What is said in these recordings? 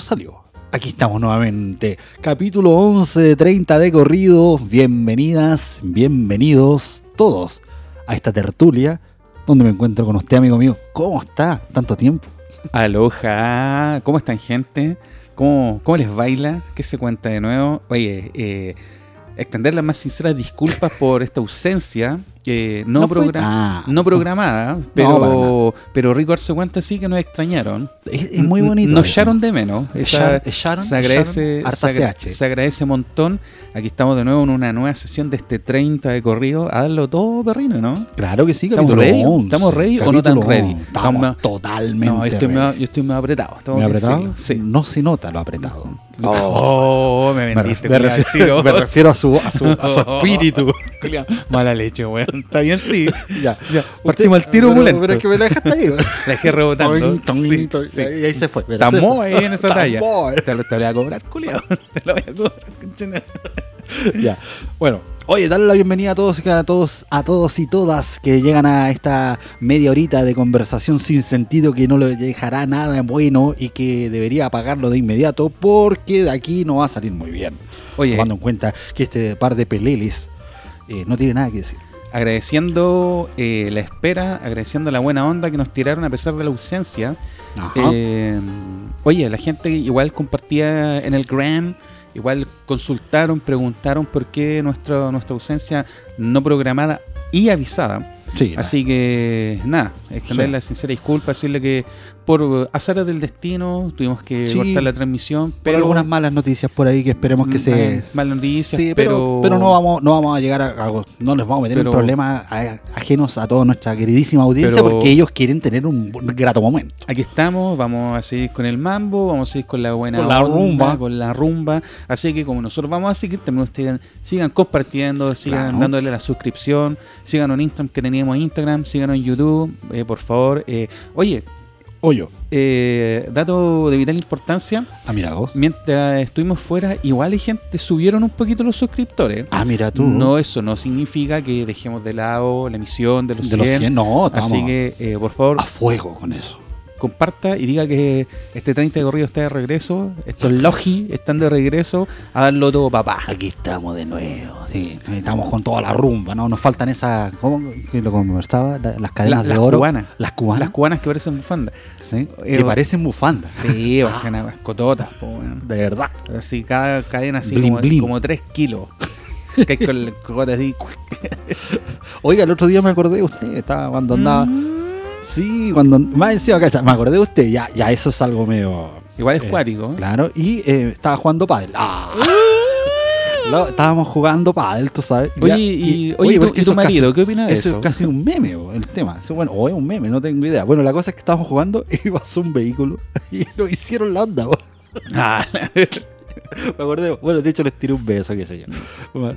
salió. Aquí estamos nuevamente. Capítulo 11 de 30 de corrido. Bienvenidas, bienvenidos todos a esta tertulia donde me encuentro con usted, amigo mío. ¿Cómo está? Tanto tiempo. Aloha, ¿cómo están gente? ¿Cómo, cómo les baila? ¿Qué se cuenta de nuevo? Oye, eh, extender las más sinceras disculpas por esta ausencia eh, no, No progra- Ah, no programada, pero, pero Rico se cuenta sí que nos extrañaron. Es, es muy bonito. Nos echaron de menos. Esa- se agradece, harta se, agradece un montón. Aquí estamos de nuevo en una nueva sesión de este 30 de corrido. A darlo todo, perrino, ¿no? Claro que sí, ¿Estamos ready? 11, ¿Estamos ready o no tan ready? 11. Estamos Estamos- totalmente No, yo estoy, ready. medio- yo estoy medio apretado. ¿Me apretado? Sí. No se nota lo apretado. Oh, me Me, vendiste. me refiero, me refiero a su, a su, a su espíritu. Culiao, Mala leche, weón. Está bien, sí. ya, ya. Partimos al tiro pero, pero es que me la dejaste ahí. La dejé rebotando. Sí, sí. Y ahí se fue. Se- ahí en esa talla. Te lo, te lo voy a cobrar, culiao. Te lo voy a cobrar. Ya. Bueno, oye, darle la bienvenida a todos y a todos, a todos y todas que llegan a esta media horita de conversación sin sentido que no le dejará nada bueno y que debería apagarlo de inmediato porque de aquí no va a salir muy bien. Oye, Tomando en cuenta que este par de peleles eh, no tiene nada que decir. agradeciendo eh, la espera, agradeciendo la buena onda que nos tiraron a pesar de la ausencia. Eh, oye, la gente igual compartía en el Gram, igual consultaron, preguntaron por qué nuestra, nuestra ausencia no programada y avisada. Sí, Así que nada, extender Sí. la sincera disculpa, decirle que por azares del destino tuvimos que Sí. cortar la transmisión, pero algunas malas noticias por ahí que esperemos que se Mm, malas noticias, pero, pero- pero no vamos no vamos a llegar a, a- no les vamos a meter Pero- en problemas ajenos a toda nuestra queridísima audiencia porque ellos quieren tener un grato momento. Aquí estamos, vamos a seguir con el mambo, vamos a seguir con la buena Con la onda, rumba. con la rumba. Así que como nosotros vamos a seguir, también ustedes sigan, sigan compartiendo, sigan Claro. dándole la suscripción, síganos en Instagram que teníamos Instagram, síganos en YouTube, eh, por favor. Eh, oye, Oye, eh, dato de vital importancia, ah, mira vos. mientras estuvimos fuera, igual hay gente, subieron un poquito los suscriptores. Ah, mira tú. No, eso no significa que dejemos de lado la emisión de los de 100. los 100, no, estamos Así que, eh, por favor, a fuego con eso. Comparta y diga que este 30 de corrido está de regreso, estos Logi están de regreso a darlo todo papá. Aquí estamos de nuevo, sí, estamos con toda la rumba, ¿no? Nos faltan esas, ¿cómo que lo conversaba? La- las cadenas La- de las oro. cubanas. Las cubanas. Las cubanas que parecen bufanda. sí, Eh, que parecen bufandas. Sí, parecen a cototas, weón. De verdad. Así, cada cadena así Blin, como, blin. como 3 kilos. que hay con el cocote así. Oiga, el otro día me acordé de usted, estaba. Mm. Sí, cuando. Más encima, cacha, me acordé de usted, ya, ya eso es algo medio. Igual es Eh, cuático. Claro, y eh, estaba jugando pádel. Ah. Estábamos jugando pádel, tú sabes. Oye, Ya, y, oye, porque ¿y tu es marido casi- qué opina de Eso eso? es casi un meme, bo, el tema. Eso, bueno, o es un meme, no tengo idea. Bueno, la cosa es que estábamos jugando y pasó un vehículo y lo hicieron la onda. bo. Ah, Me acordé, bueno, de hecho les tiré un beso, qué sé yo.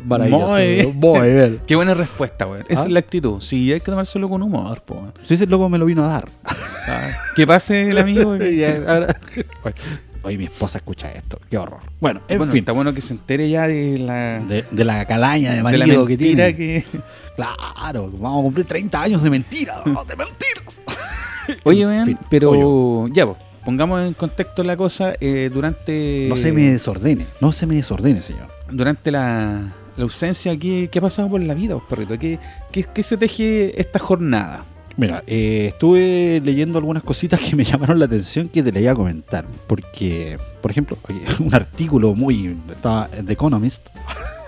Maravilloso. Muy. Muy bien. qué buena respuesta, weón. Esa ¿Ah? es la actitud. Sí, hay que tomárselo con humor, po. Sí, ese loco me lo vino a dar. Ah, que pase el amigo. Oye, mi esposa escucha esto. Qué horror. Bueno, en bueno, fin. está bueno que se entere ya de la, De, de la calaña de de la marido que mentira tiene. que... Claro, vamos a cumplir 30 años de mentira. De mentiras. Oye, fin, pero oye. ya, pues, pongamos en contexto la cosa. eh, durante No se me desordene. No se me desordene, señor. durante la, la ausencia, ¿qué, ¿qué ha pasado por la vida, vos, perrito? ¿Qué, qué, qué se teje esta jornada? Mira, eh, estuve leyendo algunas cositas que me llamaron la atención que te le iba a comentar. Porque, por ejemplo, un artículo muy. Estaba The Economist.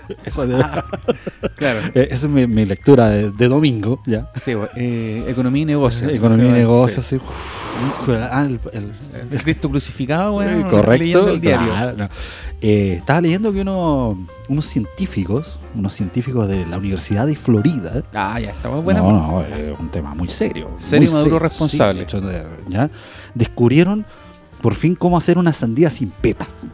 Eso de- Claro. eh, esa es mi, mi lectura de, de domingo, ¿ya? Sí, eh, economía y negocio. Economía y negocios, sí. Uf, ah, el- el- El Cristo crucificado, weón. Eh, Correcto. El diario. claro, no. Eh, estaba leyendo que uno- unos científicos, unos científicos de la Universidad de Florida, Ah, ya, estamos buena. no, no, es un tema muy serio. Serio, muy maduro, responsable. sí, de hecho, ¿ya? Descubrieron por fin cómo hacer una sandía sin pepas.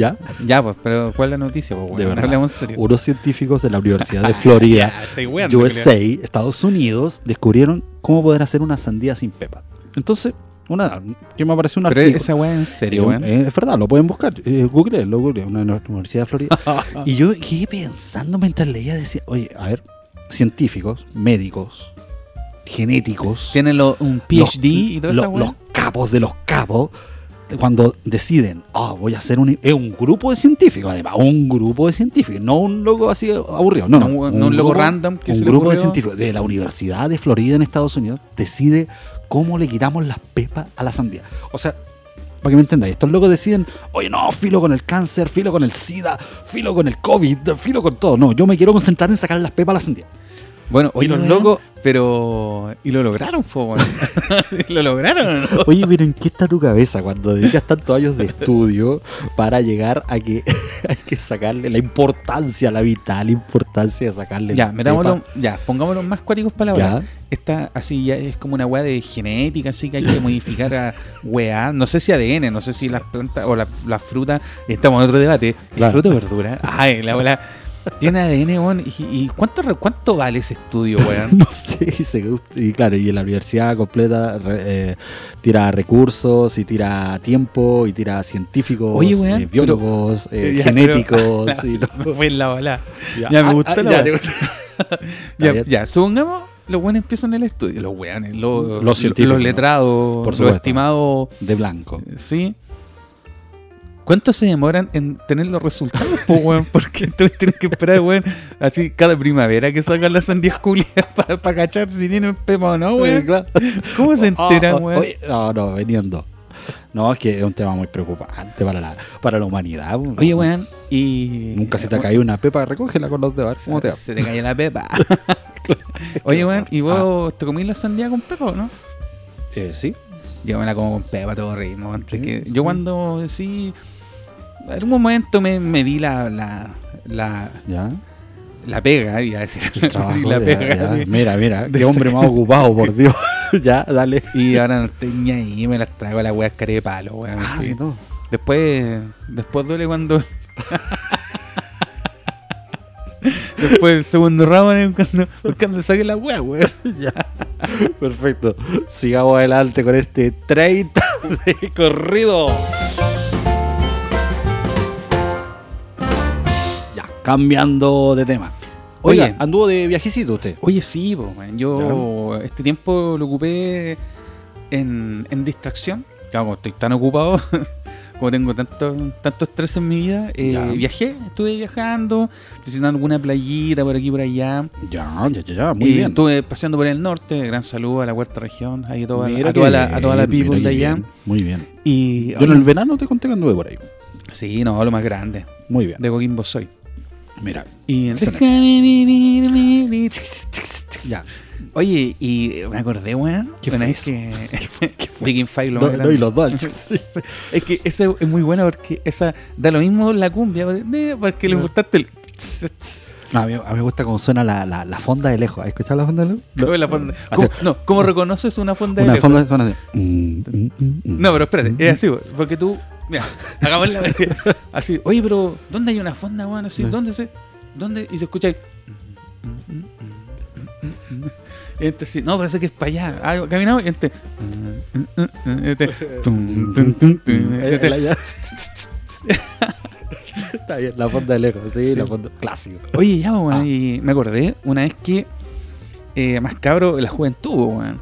¿Ya? Ya, pues, pero ¿cuál es la noticia? Pues, De weón? verdad. Hablemos en serio. Unos científicos de la Universidad de Florida, Ya, USA, Estados Unidos, descubrieron cómo poder hacer una sandía sin pepas. Entonces, una que me apareció un Pero artículo. esa weá en serio, Eh, eh, es verdad, lo pueden buscar. Eh, Google, lo Google, una universidad de Florida. y yo quedé pensando mientras leía, decía, oye, a ver, científicos, médicos, genéticos, Tienen lo- un PhD y toda lo- esa weá. los capos de los capos, cuando deciden, ah, voy a hacer un, es un grupo de científicos, además, un grupo de científicos, no un loco así aburrido, no, no, No, no un loco random que un se le grupo de científicos de la Universidad de Florida en Estados Unidos decide cómo le quitamos las pepas a la sandía. O sea, para que me entendáis, estos locos deciden, oye, no, filo con el cáncer, filo con el SIDA, filo con el COVID, filo con todo. No, yo me quiero concentrar en sacar las pepas a la sandía. Bueno, oye, los locos- Pero. Y lo lograron, weón. ¿Lo lograron no? Oye, pero ¿en qué está tu cabeza cuando dedicas tantos años de estudio para llegar a que hay que sacarle la importancia, la vital importancia de sacarle Ya, metámoslo, ya, pongámoslo más cuáticos para la Ya. hora. Esta así ya es como una weá de genética, así que hay que modificar a weá. No sé si ADN, no sé si las plantas o las las frutas. Estamos en otro debate. ¿Es Claro. fruta o verdura? Ay, la weá. Tiene ADN, weón. ¿Y, y cuánto, cuánto vale ese estudio, weón? No sé, y, se- y claro, y en la universidad completa re- eh, tira recursos, y tira tiempo, y tira científicos, Oye, weón, eh, biólogos, eh, Ya, genéticos, pero- y todo. Fue la bala. Ya, me Ah, gustó ah, la ya, gustó. Ya, ya, supongamos, los weones empiezan el estudio. Los weones, los, Los los letrados, Por los supuesto. estimados. De blanco. Sí. ¿Cuánto se demoran en tener los resultados, po, weón? Porque entonces tienes que esperar, weón, así cada primavera que salgan las sandías culiadas para, para cachar si tienen pepa o no, weón. ¿Cómo se enteran, Ah, weón? oye, No, no, veniendo. No, es que es un tema muy preocupante para la, para la humanidad. weón. Oye, weón, y... Nunca se te ha caído una pepa, recógela con los dedos. ¿Cómo te? Se te cae la pepa. Oye, weón, ¿y vos te comís la sandía con pepa o no? Eh, sí. Yo me la como con pepa a todo ritmo. Antes Sí. que, yo cuando sí... En un momento me, me di la, la, la, Ya. la pega, iba a decir. El trabajo. Y la ya, pega. ya. de- Mira, mira. de Qué hombre más ocupado, por Dios. ya, dale. Y ahora no estoy ni ahí, me las traigo a la wea care de palo, weón. Ah, sí. todo. Después, después duele cuando. después el segundo round cuando, cuando saque la wea, weón. Ya. Perfecto. Sigamos adelante con este 30 de corrido. Cambiando de tema. Oye, Oye. anduvo de viajecito usted. Oye, sí, po. Yo este tiempo lo ocupé en, en distracción. Claro, como estoy tan ocupado, como tengo tanto, tanto estrés en mi vida, eh, viajé, estuve viajando, visitando alguna playita por aquí y por allá. Ya, ya, ya, ya, muy Y bien. Estuve paseando por el norte, gran saludo a la cuarta región, ahí a toda, la- a toda la, a toda la people de allá. bien. Muy bien. Y Yo en el verano te conté que anduve por ahí. sí, no, lo más grande. Muy bien. De Coquimbo soy. Mira. Y. Ya. Oye, y me acordé, weón, ¿Qué una fue vez eso? que Viking Fire lo No, más no, y los dos. Es que esa es muy buena porque esa da lo mismo la cumbia, porque porque importante es el No, a, mí, a mí me gusta cómo suena la, la, la fonda de lejos. ¿Has escuchado la fonda de lejos? No, la fonda- ¿Cómo, no, ¿cómo reconoces una fonda de Una lejos? fonda suena así. No, pero espérate, es así, porque tú, mira, hagamos la así, oye, pero ¿dónde hay una fonda, weón? Así. ¿dónde se, dónde? Y se escucha ahí. Y entonces, sí, no, parece que es para allá. Ah, caminamos y este. este, este. Está bien, la fonda de lejos, sí, Sí. la fonda clásico. Oye, ya, weón, Ah. y me acordé una vez que, eh, más cabro, la juventud, weón.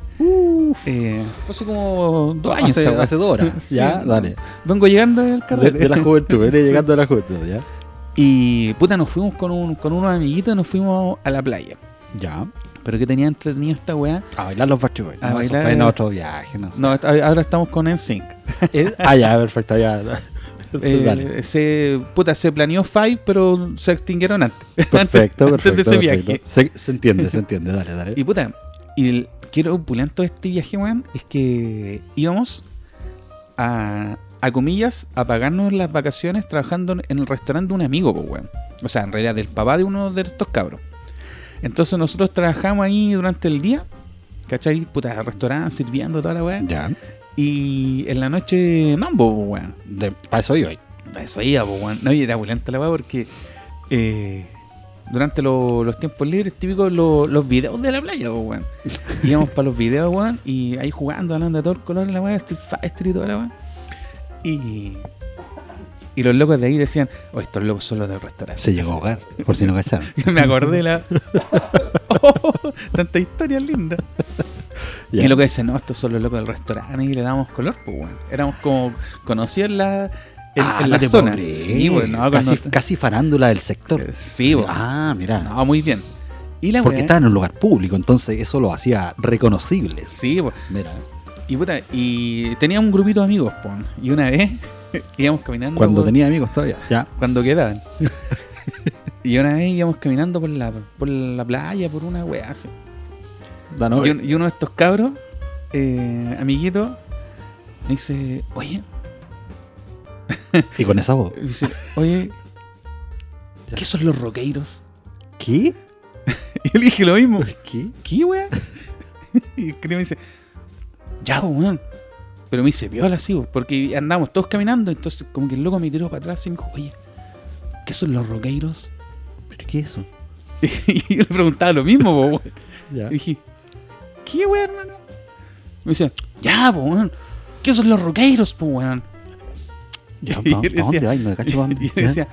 Eh, hace como dos años. hace, dos horas. Sí. Ya, dale. Vengo llegando De, carrete. de la juventud, Sí. llegando a la juventud, ¿ya? Y puta, nos fuimos con, un, con unos amiguitos, nos fuimos a la playa. Ya. Pero que tenía entretenido esta weá. A bailar los Backstreet Boys. A No, eso bailar- fue en otro viaje, no sé. No, ahora estamos con NSYNC. Ah, ya, perfecto, ya. Eh, se, puta, se planeó Five, pero se extinguieron antes. Perfecto, antes, perfecto. antes de ese perfecto. viaje. Se, se entiende, se entiende, dale, dale. Y puta, y el, quiero opulento de este viaje, weón, es que íbamos a, a comillas, a pagarnos las vacaciones trabajando en el restaurante de un amigo, pues, weón. O sea, en realidad del papá de uno de estos cabros. Entonces nosotros trabajamos ahí durante el día, ¿cachai? Puta, restaurante, sirviendo toda la weá. Ya. Y en la noche, mambo, weón. Para eso iba. Eso iba, weón. No, y era opulenta la weá porque eh, durante lo- los tiempos libres, típicos lo- los videos de la playa, weón. Íbamos para los videos, weón, y ahí jugando, hablando de todo el color de la weá, Street Fighter y toda la weá. Y, y los locos de ahí decían, oh, estos locos son los del restaurante. Se llegó a hogar, por si no cacharon. Me acordé la. Oh, tanta historia linda. Ya. Y lo que dicen, no, estos son los locos del restaurante y le damos color, pues bueno. Éramos como conocidos en la, en, Ah, en la zona. Sí, bueno, no, casi, cuando- casi farándula del sector. Sí, bueno. Ah, mira. No, muy bien. Y la Porque estaba en un lugar público, entonces eso lo hacía reconocible. Sí, pues. Mira, Y puta, y tenía un grupito de amigos, pues. Y una vez íbamos caminando. cuando por- tenía amigos todavía. Ya. Cuando quedaban. y una vez íbamos caminando por la, por la playa, por una weá así. Y, un- y uno de estos cabros, eh, amiguito, me dice, oye, Y con esa voz. me dice, oye, ¿qué son los roqueiros? ¿Qué? Y yo le dije lo mismo. ¿Qué? ¿Qué, weá? y creo me dice, ya, pues, weón. Pero me dice, viola así, pues, porque andamos todos caminando. Entonces, como que el loco me tiró para atrás y me dijo, oye, ¿qué son los roqueiros? ¿Pero qué es eso? y yo le preguntaba lo mismo, po, weón. Y dije, ¿qué, weón, hermano? Me decía, ya, pues, weón. ¿Qué son los roqueiros, pues, weón? Ya, Y ¿pa- yo pa' le dónde vais? Cacho. Y yo le decía,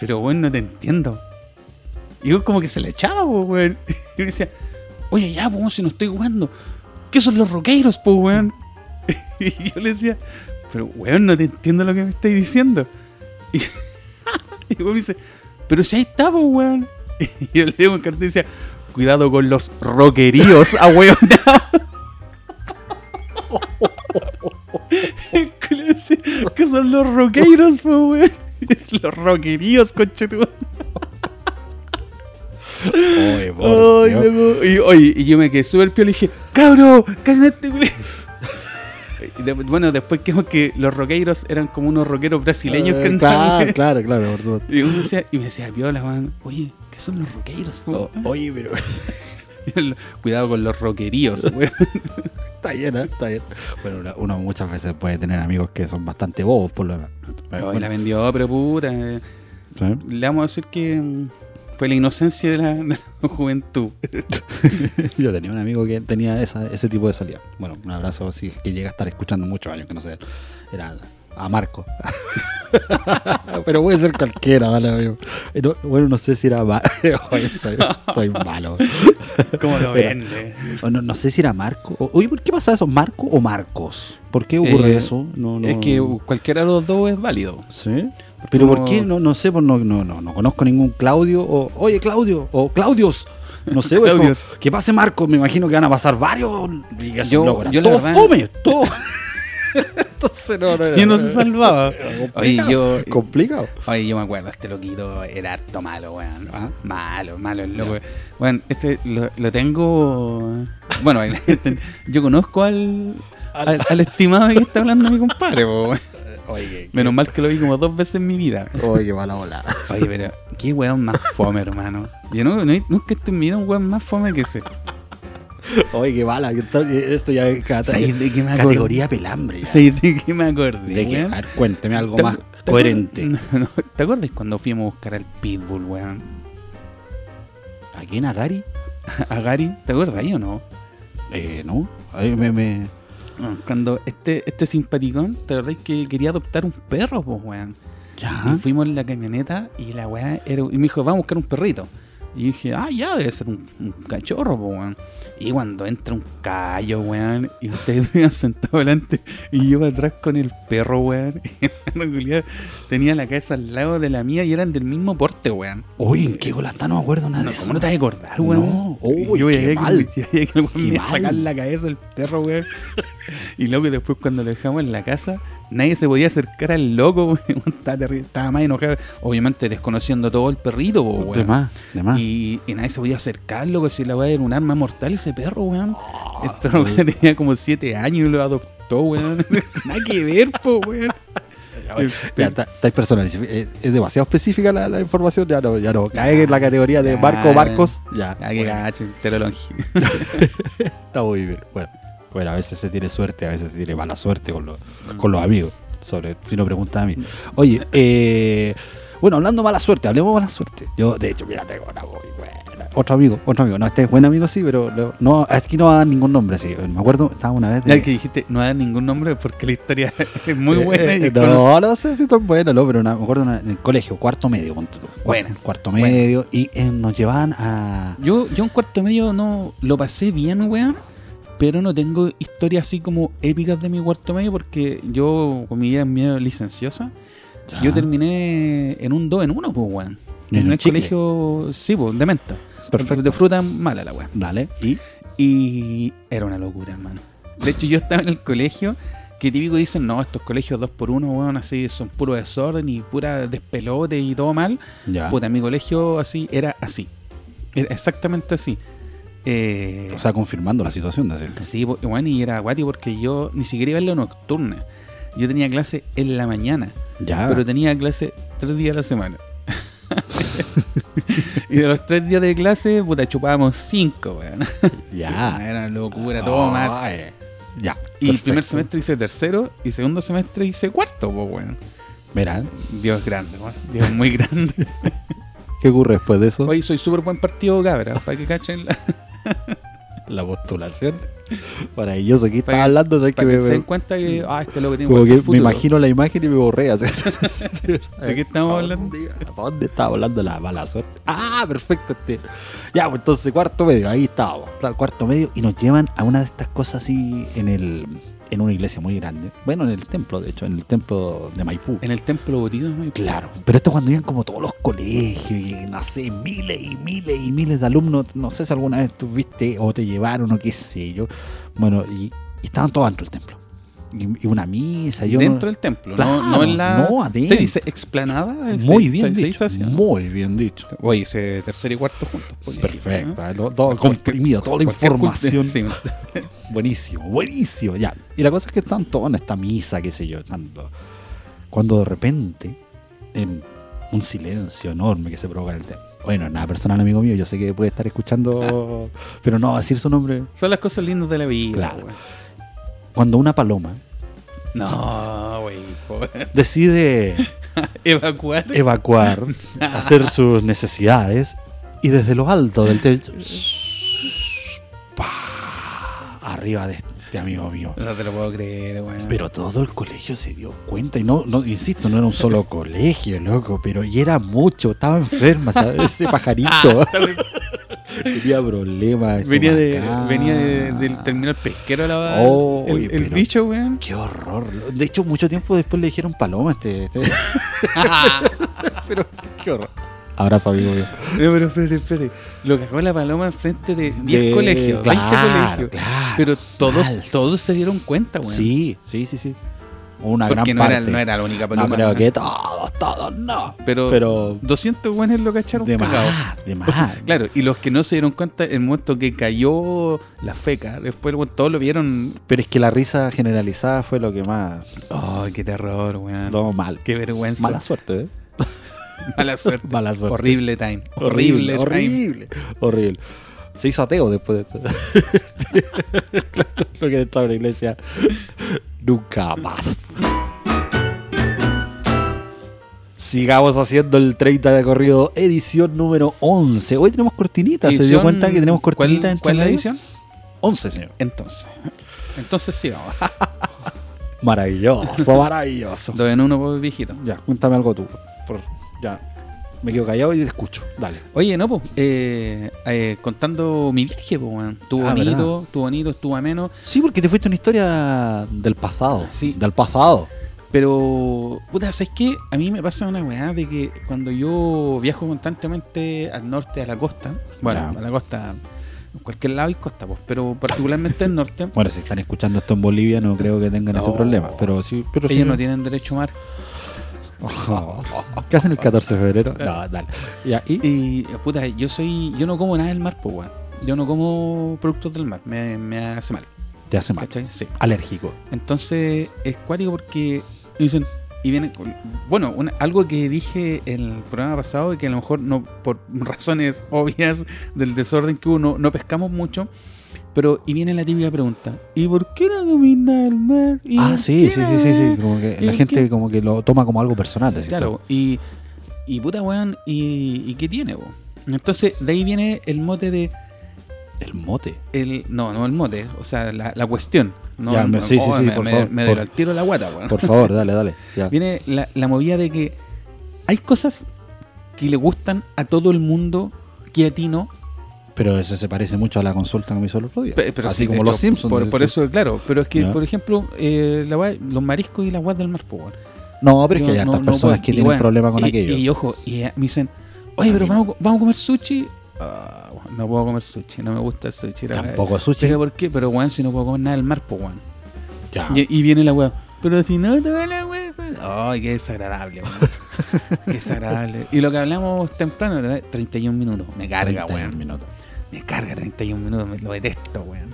pero weón, no te entiendo. Y yo como que se le echaba, po, weón. Y me decía, oye, ya, pues, si no estoy jugando. ¿Qué son los roqueiros, pues, weón? Y yo le decía, pero weón, no te entiendo lo que me estáis diciendo. Y, y me dice, pero si ahí está, pues, weón. Y yo le digo en cartel y decía, cuidado con los roqueríos, a decía, ¿Qué son los roqueiros, weón? Los roqueríos, conchetumare. Oye, por Ay, Dios. Y, oye, y yo me quedé súper pio y dije, cabro, cállate, güey. Bueno, después quedó que los roqueiros eran como unos rockeros brasileños Eh, cantando. Claro, claro, claro, por supuesto. Y, uno decía, y me decía, viola, man, oye, ¿qué son los roqueiros? O- oye, pero Cuidado con los roqueríos, güey. está bien, ¿eh? Está bien. Bueno, uno, uno muchas veces puede tener amigos que son bastante bobos, por lo menos. La vendió, pero puta. eh, ¿Sí? Le vamos a decir que mm, fue la inocencia de la, de la juventud. Yo tenía un amigo que tenía esa, ese tipo de salida. Bueno, un abrazo si es que llega a estar escuchando muchos años, que no sé. Era a Marco. Pero puede ser cualquiera, dale, amigo. Eh, no- bueno, no sé si era Marco. soy, soy malo. ¿Cómo lo? O No, no sé si era Marco. o- Oye, ¿por qué pasa eso? ¿Marco o Marcos? ¿Por qué ocurre Eh, eso? No, no- Es que cualquiera de los dos es válido. ¿Sí? Pero ¿por qué? No, no sé, pues no, no, no, no conozco ningún Claudio o, oye, Claudio, o Claudios. No sé, güey, como, Claudios. que pase Marco, me imagino que van a pasar varios. Yo- yo todo fome, todo. Entonces no, no era- Y no se salvaba. Oye, complicado, yo, complicado. oye, yo me acuerdo, este loquito era harto malo, weón. Ah. Malo, malo el loco. Bueno, este lo, lo tengo. Bueno, yo conozco al, al, al estimado que está hablando mi compadre, weón. Oye, Menos mal que lo vi como dos veces en mi vida. Oye, qué mala bola. Oye, pero qué weón más fome, hermano. Yo no, no, nunca mi vida un weón más fome que ese. Oye, qué está- Esto ya es categoría pelambre. ¿Sabes de qué me acordé? De que, a ver, cuénteme algo ¿Te- más te coherente. acuerdas- no, no, ¿Te acuerdas cuando fuimos a buscar al Pitbull, weón? ¿Aquí en Agari? A Gary, ¿te acuerdas ahí o no? Eh, no. Ahí me, me... Cuando este, este simpaticón, ¿te acordás que quería adoptar un perro, pues, weón? Ya. Y fuimos en la camioneta y la weá era. Y me dijo, vamos a buscar un perrito. Y dije, ah, ya, debe ser un, un cachorro, pues, weón. Y cuando entra un callo, weón, y ustedes iban sentados delante, y yo atrás con el perro, weón. Y en realidad tenía la cabeza al lado de la mía y eran del mismo porte, weón. Oye, ¿en qué gol está? No me acuerdo nada No, de eso. ¿Cómo no te vas a acordar, weón? No. Uy, yo veía que, que el me sacar la cabeza del perro, weón. y luego después cuando lo dejamos en la casa, nadie se podía acercar al loco, weón. Estaba, estaba más enojado. Obviamente desconociendo todo el perrito, po, weón. De más, de más. Y, y nadie se podía acercar, loco, si la weá era un arma mortal ese perro, weón. Este weón tenía como 7 años y lo adoptó, weón. Nada que ver, po, weón. Ya, está, está personalizado. Eh, Es demasiado específica la, la información. Ya no, ya no. Cae en la categoría de Ya, Marco Marcos. Ya. Ah, qué bueno, gacho, te lo longe. está muy bien. Bueno, bueno, a veces se tiene suerte, a veces se tiene mala suerte con, los con los amigos. Sobre, si no pregunta a mí. Oye, eh, bueno, hablando mala suerte, hablemos de mala suerte. Yo, de hecho, mira, tengo una muy buena. Otro amigo, otro amigo. No, este es buen amigo, sí, pero no, no, aquí no va a dar ningún nombre, sí. Me acuerdo, estaba una vez. de- Ya que dijiste, no da ningún nombre porque la historia es muy Eh, buena. eh, y con- no, no sé si tan buena, no, pero una- me acuerdo una- en el colegio, cuarto medio, ponte tú. Cuarto, medio, y eh, nos llevaban a. Yo, yo en cuarto medio no lo pasé bien, weón. Pero no tengo historias así como épicas de mi cuarto medio porque yo, con mi vida medio licenciosa, Ya. yo terminé en un 2 en 1, pues, weón. ¿En Terminé el colegio, sí, pues, de menta. Perfecto. De fruta mala la weón. Dale. ¿Y? Y era una locura, hermano. De hecho, yo estaba en el colegio que típico dicen, no, estos colegios 2 por 1 weón, así son puro desorden y pura despelote y todo mal. Ya. Puta, mi colegio así era así. Era exactamente así. Eh, O sea, confirmando la situación, ¿no? ¿cierto? sí, bueno, y era acuático porque yo ni siquiera iba en la nocturna. Yo tenía clase en la mañana, Ya. pero tenía clase tres días a la semana. y de los tres días de clase, puta, chupábamos cinco, weón. Ya. Sí, era una locura, todo mal. Ay, Ya. Y el primer perfecto. semestre hice tercero y segundo semestre hice cuarto, pues, weón. Mira, Dios es grande, weón. Dios es muy grande. ¿qué ocurre después de eso? Oye, soy súper buen partido, cabra, para que cachen la... La postulación. Maravilloso. ¿Qué Para estás que- hablando? ¿Sabes que Para que me, se den cuenta que, ah, este loco tiene como que me imagino la imagen y me borré. así. ¿De qué estamos ¿Pa' hablando? dónde- ¿Para dónde estaba hablando la mala suerte? Ah, perfecto. Este. Ya, pues entonces cuarto medio, ahí estábamos. Cuarto medio y nos llevan a una de estas cosas así en el en una iglesia muy grande. Bueno, en el templo, de hecho, en el templo de Maipú. En el templo borido, ¿no? Claro, pero esto cuando iban como todos los colegios y no sé, miles y miles y miles de alumnos, no sé si alguna vez tú viste o te llevaron o qué sé yo. Bueno, y, y estaban todos dentro del templo. Y, una misa, yo Dentro del templo, Claro, no, no en la... no, adentro. ¿Se dice explanada? muy Se- bien se- dicho, dice así, ¿no? muy bien dicho. Oye, hice tercero y cuarto juntos. pues, Perfecto, ¿eh? eh, lo- todo Cualquier- comprimido, toda la información. Buenísimo, buenísimo, ya. Y la cosa es que están todos en esta misa, qué sé yo, tanto. Cuando de repente, en un silencio enorme que se provoca en el templo. Bueno, nada personal, amigo mío, yo sé que puede estar escuchando, pero no decir su nombre. Son las cosas lindas de la vida. Claro. Cuando una paloma No, güey. decide Evacuar. evacuar, hacer sus necesidades, y desde lo alto del techo, ¡pa! arriba de este amigo mío. No te lo puedo creer, güey. Pero todo el colegio se dio cuenta y no, no insisto, no era un solo colegio, loco, pero y era mucho, estaba enferma, ¿sabes? Ese pajarito tenía problemas. Venía de, venía de- del terminal pesquero la, Oh, el, oye, el bicho, weón. Qué horror. De hecho, mucho tiempo después le dijeron paloma a este. este- pero qué horror. Abrazo, amigo mío. No, pero espérate, espérate. Lo cagó la paloma enfrente de 10 De- colegios, 20 claro, colegios. claro, pero todos, mal. todos se dieron cuenta, weón. Sí, sí, sí, sí. Una Porque gran no era, parte. no era la única No paloma. creo que todos, todos, no. Pero, Pero 200 weones lo cacharon de cagado. más, de más. Claro, y los que no se dieron cuenta, el momento que cayó la feca, después todos lo vieron. Pero es que la risa generalizada fue lo que más. Oh, qué terror, weón. No, mal. Qué vergüenza. Mala suerte, ¿eh? Mala suerte. Mala suerte. Horrible time. Horrible, Horrible, time. horrible, horrible. Se hizo ateo después de esto. lo que entraba en la iglesia. Nunca más. Sigamos haciendo el 30 de corrido, edición número 11. Hoy tenemos cortinita, ¿se dio cuenta que tenemos ¿Cuál, cortinita en ¿Cuál es la edición? 11, señor. Entonces. Entonces sí, vamos. Maravilloso, maravilloso. Dos en uno, pues, viejito. Ya, cuéntame algo tú. Por- ya, me quedo callado y te escucho. Dale. Oye, no, pues, eh, eh, contando mi viaje, pues, weón. Estuvo Ah, bonito, ¿verdad? estuvo bonito, estuvo ameno. Sí, porque te fuiste una historia del pasado. Sí. Del pasado. Pero, puta, ¿sabes qué? A mí me pasa una weá de que cuando yo viajo constantemente al norte, a la costa, bueno, Ya. a la costa, en cualquier lado hay costa, pues, pero particularmente al norte, Bueno, si están escuchando esto en Bolivia, no creo que tengan ese problema. Pero sí, pero sí. ellos no tienen derecho a mar. ¿Qué hacen el 14 de febrero? No, dale. Ya, y. Y, puta, yo soy, yo no como nada del mar, pues, weón. Yo no como productos del mar, me, me hace mal. Te hace mal. ¿Cachai? Sí. Alérgico. Entonces es cuático porque dicen y viene con- bueno una- algo que dije en el programa pasado y que a lo mejor no por razones obvias del desorden que uno no pescamos mucho pero y viene la típica pregunta ¿y por qué no caminar al mar? ¿Y Ah, sí, sí, sí, sí, sí. ver?" Como que ¿Y la gente qué? como que lo toma como algo personal. claro y y puta weón y, y qué tiene entonces de ahí viene el mote de El mote. el no no el mote o sea la, la cuestión no, Ya, me- sí, sí, oh, sí, me, por me- favor, me por- al tiro la guata weón. Por favor, dale, dale. Ya. Viene la, la movida de que hay cosas que le gustan a todo el mundo que a ti no, Pero eso se parece mucho a la consulta que me hizo el otro día. Pero Así sí, como hecho, los Simpsons. Por, por eso, claro. Pero es que, por ejemplo, eh, la los mariscos y las guas del mar, pues. No, pero es que hay no- hartas no personas puedo. que Y tienen bueno, problemas con y, aquello. Y, ojo, y eh, me dicen, oye, A pero vamos, vamos a comer sushi. Ah, weón, no puedo comer sushi, no me gusta el sushi. la. Tampoco sushi. Pero, ¿Por qué? Pero, weón, si no puedo comer nada del mar, pues, weón. Ya. Y, y viene la weá. Pero si no te la weá. Ay, qué desagradable, weón. qué desagradable. Y lo que hablamos temprano, ¿no? 31 minutos. Me carga, 31 weón. minutos. Me carga 31 minutos, me lo detesto, weón.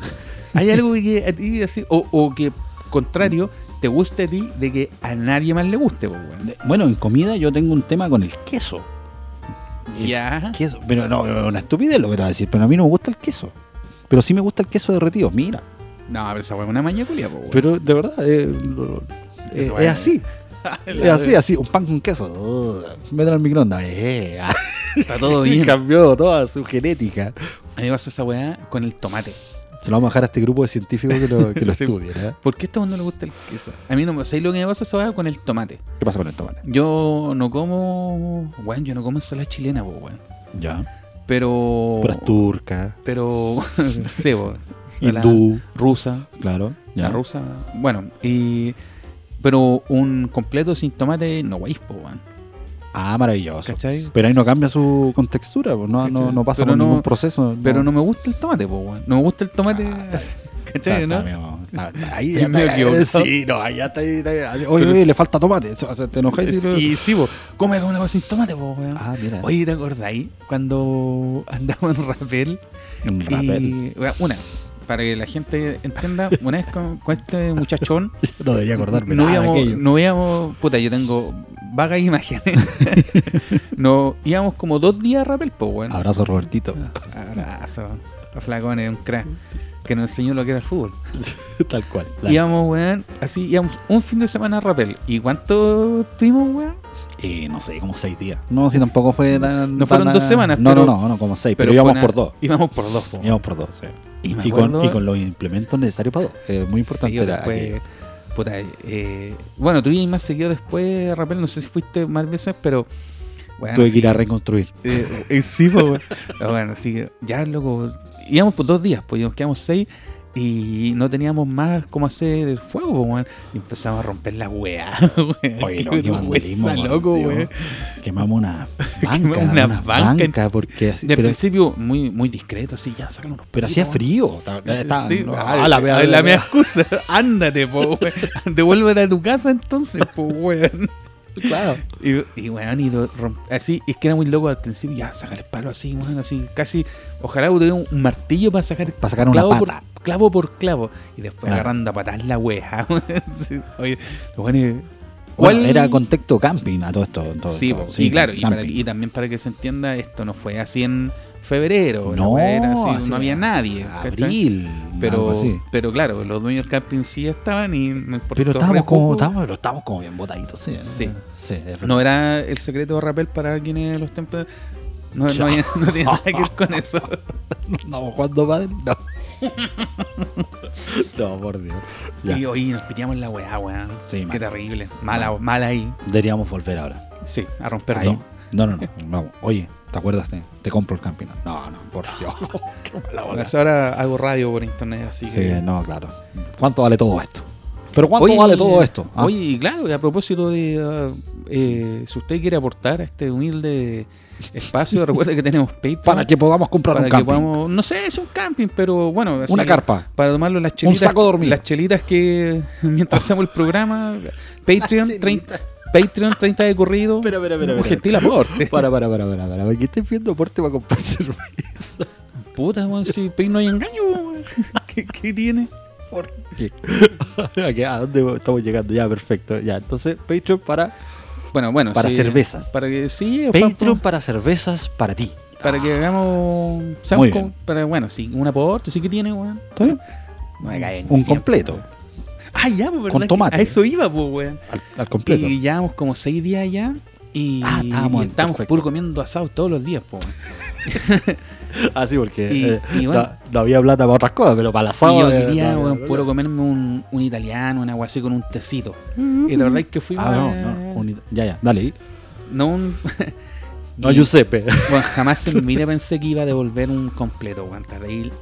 Hay algo que a ti así, o, o que contrario, te guste a ti de que a nadie más le guste, pues, weón. Bueno, en comida yo tengo un tema con el queso. El Ya. queso. Pero no, una estupidez lo que te voy a decir. Pero a mí no me gusta el queso. Pero sí me gusta el queso derretido. Mira. No, pero esa weón es una maña culia, pues, weón. Pero de verdad, eh, lo- es, Eso es así. Es así, así. Un pan con queso. Mételo al microondas. Eh, ah. Está todo bien. Cambió toda su genética. A mí me pasa esa weá con el tomate. Se lo vamos a dejar a este grupo de científicos que lo, que lo Sí. estudien. ¿eh? ¿Por qué a este weón no le gusta el queso? A mí no me. ¿Sabes lo que me pasa esa weá con el tomate? ¿Qué pasa con el tomate? Yo no como. Weón, yo no como ensalada chilena, pues, weón. Ya. Pero. Puras turcas, Pero. cebo. hindú, Rusa. claro. La rusa. Bueno, y. Pero un completo sin tomate no guay, po, weón. Ah, maravilloso. ¿Cachai? Pero ahí no cambia su contextura, pues, no, no, no pasa Pero por no- ningún proceso. Pero no me gusta el tomate, po, weón. No me gusta el tomate. Ah, ¿Cachai, Está- no? está medio- está- ahí ya está-. Sí, no, ahí ya está. ahí Oye, oye, le falta tomate. O sea, te enojas y Es- Y sí, po. Come una cosa sin tomate, po, weón. Ah, mira. Oye, ¿te acordáis cuando andamos en Rapel? rapel. Y, weón, una, para que la gente entienda, una vez con, con este muchachón, No debería acordarme no nada de íbamos, aquello. no íbamos, puta, yo tengo vagas imágenes. no, íbamos como dos días a Rapel, pues, weón. Abrazo, Robertito. Abrazo. Los flacones, un crack. Que nos enseñó lo que era el fútbol. Tal cual. Claro. Íbamos, weón, así, íbamos un fin de semana a Rapel. ¿Y cuánto tuvimos, weón? Eh, no sé, como seis días. No, si tampoco fue tan. No fueron tan- dos semanas, No, pero- no, no, no, como seis. Pero, íbamos una- por dos. Íbamos por dos, po. Íbamos por dos, sí. Y con, y con los implementos necesarios para dos. Es muy importante. Sí, era después. Puta, eh, bueno, tú y más seguido después Rapel, no sé si fuiste más veces, pero. weón, Tuve que ir a reconstruir. eh, eh, sí. Pero bueno, sí, ya loco. Íbamos por dos días, pues nos quedamos seis y no teníamos más cómo hacer el fuego, weón. Y empezamos a romper la weá. Oye, no, por loco, weón. Quemamos una banca. Quemamos una, una banca, banca. porque así. De pero, principio, muy, muy discreto, así, ya, sácalo unos pero hacía frío. Sí, no, ah, ah, la, wea- la mea excusa. Ándate, po, weón. Devuélvete a tu casa entonces, po, weón. Claro. Y, y weón, y do- romp- así, es que era muy loco al principio, ya, sacar el palo así, weón, así, casi, ojalá tuviera un, martillo para sacar Para sacar una clavo pata. por clavo por clavo. Y después Claro. agarrando a patar la weja. Sí, Oye, Bueno, ¿cuál- era contexto camping a todo esto. todo Sí, esto, po, y claro, y, para- y también para que se entienda, esto no fue así en febrero, no, weá era así, no había nadie. ¿cachai? Abril. Pero, así. pero claro, los dueños del camping sí estaban y no importó Pero estábamos como, estábamos, pero estábamos como bien botaditos, sí. Sí. Sí. No era el secreto de Rappel para quienes los templos. No, no, había- no tiene nada que ver con eso. No jugando padre. No. no, por Dios. Ya. Y hoy nos piteamos la weá, weón. Sí, Qué mal. terrible. Mala, mala ahí. Deberíamos volver ahora. Sí, a romper Ahí. todo. No, no, no. Vamos. Oye, ¿te acuerdas? Te, te compro el camping. No, no, por Dios. Qué mala ahora hago radio por internet, así Sí, que. no, claro. ¿Cuánto vale todo esto? ¿Pero cuánto Oye, vale todo esto? Ah, Oye, y claro, y a propósito de. ah, eh, si usted quiere aportar a este humilde espacio, recuerde que tenemos Patreon. para que podamos comprar para un que camping. podamos. No sé, es un camping, pero bueno. así Una carpa. Para tomarlo las chelitas. saco de dormir. Las chelitas que mientras hacemos el programa. Patreon, 30, Patreon 30 de corrido. Espera, espera, espera, Un gentil aporte. Para, para, para, para, para. ¿Por qué estás viendo aporte para comprar cerveza? Puta, weón, si Pay no hay engaño, weón. ¿Qué, ¿Qué tiene? ¿Por qué? ¿A dónde estamos llegando? Ya, perfecto. Ya, entonces, Patreon para, Bueno, bueno. para sí, cervezas. Para que sí, Patreon para, cervezas para ti. para que hagamos. Muy bien. para, bueno, sí, un aporte, sí que tiene, weón. ¿Está bien? No me caen Un siempre, completo. Ah, ya, pues, ¿verdad? Con tomate. A eso iba, pues, weón. Al, al completo. Y llevamos como seis días allá. Y, Ah, estábamos y estábamos puro comiendo asado todos los días, pues. weón. Ah, sí, porque Y- eh, y bueno. no, no había plata para otras cosas, pero para Y asado. yo eh, quería, no, puro comerme un, un italiano, una agua así con un tecito. Y la verdad es que fuimos. Ah, no, a- no. un- ya, ya, dale. no un- No Y- Giuseppe. Bueno, jamás en mi vida pensé que iba a devolver un completo, weón.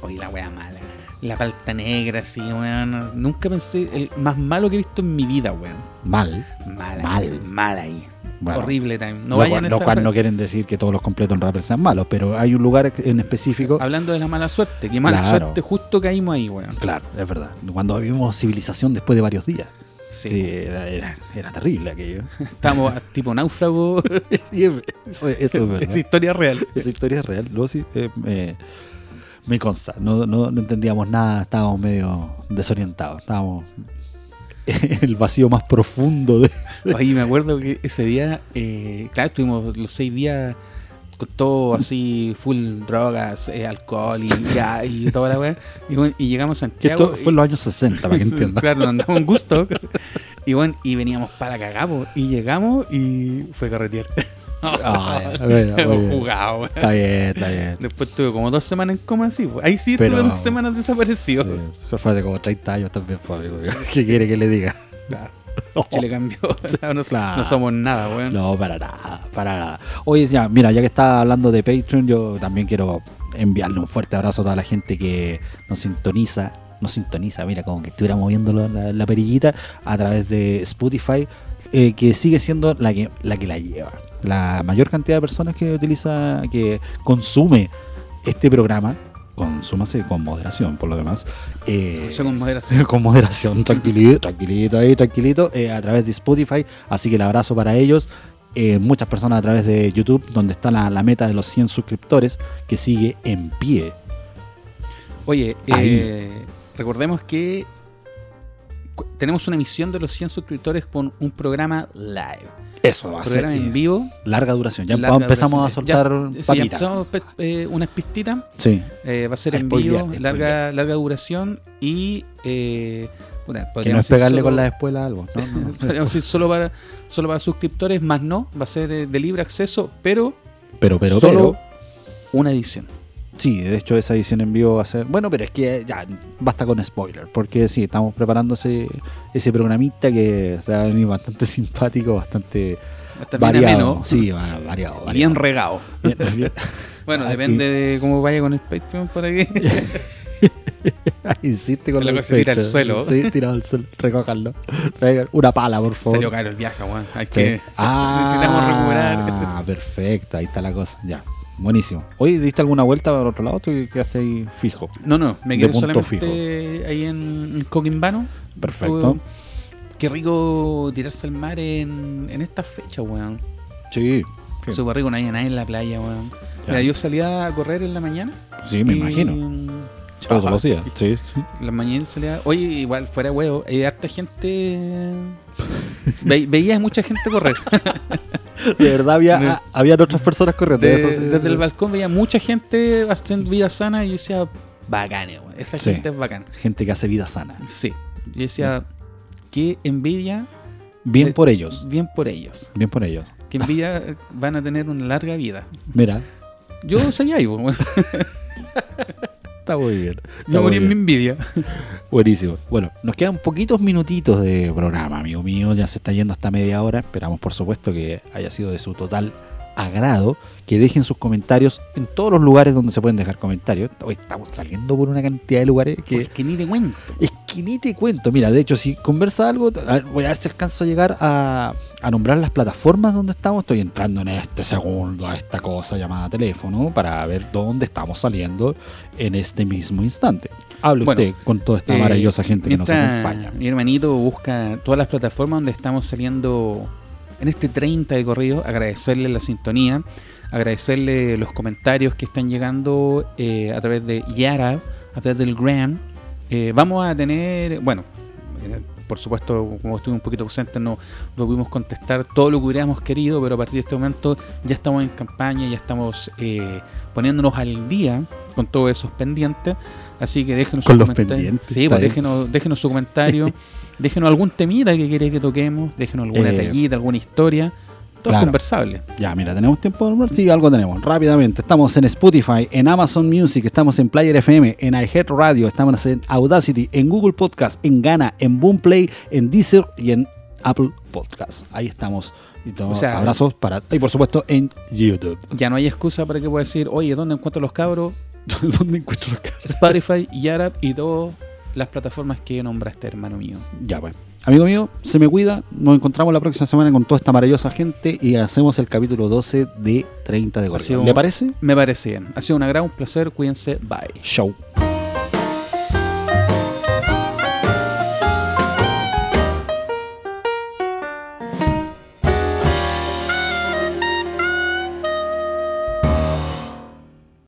Oye, la wea mala. La palta negra, así, weón. Nunca pensé, el más malo que he visto en mi vida, weón. Mal. Mala, Mal. mal ahí. Bueno, Horrible también. No lo, vayan cual, a lo cual no quieren decir que todos los completos en rapper sean malos, pero hay un lugar en específico. Hablando de la mala suerte, que mala Claro. suerte, justo caímos ahí, weón. Claro, es verdad. Cuando vivimos civilización después de varios días. Sí. Sí, era, era, era terrible aquello. Estamos a- tipo náufrago. Sí, eso, eso es es historia real. Esa historia es real, luego sí, eh, me, me consta. No, no, no entendíamos nada, estábamos medio desorientados. Estábamos en el vacío más profundo de. Oye, me acuerdo que ese día, eh, claro, estuvimos los seis días con todo así, full drogas, eh, alcohol y, ya, y toda la weá. Y, bueno, y llegamos a Santiago. esto fue en los años 60, para que entiendan. Claro, nos andamos en gusto. Y bueno, y veníamos para cagamos. Y llegamos y fue carretear. Ah, bueno, bien. jugado. Está bien, está bien. Después tuve como dos semanas en coma así. Ahí sí Pero- estuve dos semanas desaparecido. Sí, eso fue hace como 30 años también, pues, amigo. ¿Qué quiere que le diga? Chile cambió. no, Claro. no somos nada, weón. No, para nada, para nada. Oye, ya, mira, ya que está hablando de Patreon, yo también quiero enviarle un fuerte abrazo a toda la gente que nos sintoniza, nos sintoniza, mira, como que estuviera moviéndolo la, la perillita a través de Spotify, eh, que sigue siendo la que, la que la lleva. La mayor cantidad de personas que utiliza, que consume este programa, consúmase con moderación, por lo demás. eh, con moderación. con moderación, tranquilito, tranquilito ahí, tranquilito, eh, a través de Spotify. Así que el abrazo para ellos. Eh, muchas personas a través de YouTube, donde está la, la meta de los 100 suscriptores, que sigue en pie. Oye, recordemos que tenemos una emisión de los 100 suscriptores con un programa live. Eso va a ser programa en vivo. larga duración. Ya larga empezamos a soltar Ya, sí, ya empezamos pe- eh, unas pistitas. Sí, Eh, va a ser A en vivo, larga, larga duración y. Eh, puta, que no es pegarle solo- con la espuela algo. No, no, no. podríamos decir solo para, solo para suscriptores, más no. Va a ser eh, de libre acceso, pero, Pero, pero, solo pero. una edición. Sí, de hecho esa edición en vivo va a ser... Bueno, pero es que ya basta con spoiler, porque sí, estamos preparando ese, programita que se va a venir bastante simpático, bastante Hasta bien variado. Sí, va- variado. y variado. bien regado. Bien, bien. Bueno, Aquí. depende de cómo vaya con el Patreon por aquí. Insiste con La cosa tira al suelo. Sí, tirado al suelo. Recójanlo. Traigan una pala, por favor. Salió caro el viaje, weón. Hay Sí. que. Ah, necesitamos recuperar. Ah, perfecto. Ahí está la cosa. Ya. Buenísimo. Oye, ¿diste alguna vuelta para otro lado? Tú quedaste ahí fijo. No, no, me quedé solamente ahí en, Coquimbano. Perfecto. Qué rico tirarse al mar en, en esta fecha, weón. Sí. Súper rico, no había nadie en la playa, weón. Mira, yo salía a correr en la mañana. Sí, me y- imagino. Todos los días. Sí, la mañana salía. Oye, igual, fuera de huevo, hay harta gente. Ve- veías mucha gente correr. De verdad había, ah, habían otras personas corriendo. De- eso sí, desde sí. el balcón veía mucha gente haciendo vida sana y yo decía, bacán, weón. Esa gente es bacán. Gente que hace vida sana. Sí. Yo decía, qué envidia, Bien De- por ellos. bien por ellos. Bien por ellos. Que envidia eh, van a tener una larga vida. Mira, Yo seguía ahí, weón. está muy bien. Está muy morí en mi envidia. Buenísimo. Bueno, nos quedan poquitos minutitos de programa, amigo mío. Ya se está yendo hasta media hora. Esperamos, por supuesto, que haya sido de su total agrado. Que dejen sus comentarios en todos los lugares donde se pueden dejar comentarios. Hoy estamos saliendo por una cantidad de lugares que Que, que ni te cuento. Es que ni te cuento. Mira, de hecho, si conversa algo, a ver, voy a ver si alcanzo a llegar a, a nombrar las plataformas donde estamos. Estoy entrando en este segundo a esta cosa llamada teléfono para ver dónde estamos saliendo en este mismo instante. Hable Bueno, usted con toda esta Eh, maravillosa gente que nos acompaña. Mi hermanito busca todas las plataformas donde estamos saliendo en este 30 de corrido. Agradecerle la sintonía, agradecerle los comentarios que están llegando eh, a través de Yara, a través del Gram. Eh, vamos a tener, bueno, eh, por supuesto, como estuve un poquito ausente, no, no pudimos contestar todo lo que hubiéramos querido, pero a partir de este momento ya estamos en campaña, ya estamos poniéndonos al día con todos esos pendientes. Así que déjenos Con su los comentario. pendientes, Sí, pues déjenos, déjenos su comentario. déjenos algún temita que quiere que toquemos. Déjenos alguna Eh, tallita, alguna historia. Todo claro. conversable. Ya, mira, ¿tenemos tiempo de hablar? Sí, algo tenemos. Rápidamente, estamos en Spotify, en Amazon Music, estamos en Player FM, en iHeart Radio, estamos en Audacity, en Google Podcast, en Gana, en Boomplay, en Deezer y en Apple Podcast. Ahí estamos. Y O sea, abrazos para. Y por supuesto en YouTube. Ya no hay excusa para que pueda decir, oye, ¿dónde encuentro los cabros? ¿Dónde encuentro cabros? Spotify, Yarap y todas las plataformas que nombraste, hermano mío. Ya, pues. Amigo mío, se me cuida. Nos encontramos la próxima semana con toda esta maravillosa gente y hacemos el capítulo 12 de 30 de sido- ¿Le parece? Me parece bien. Ha sido un agrado, un placer. Cuídense. Bye. Show.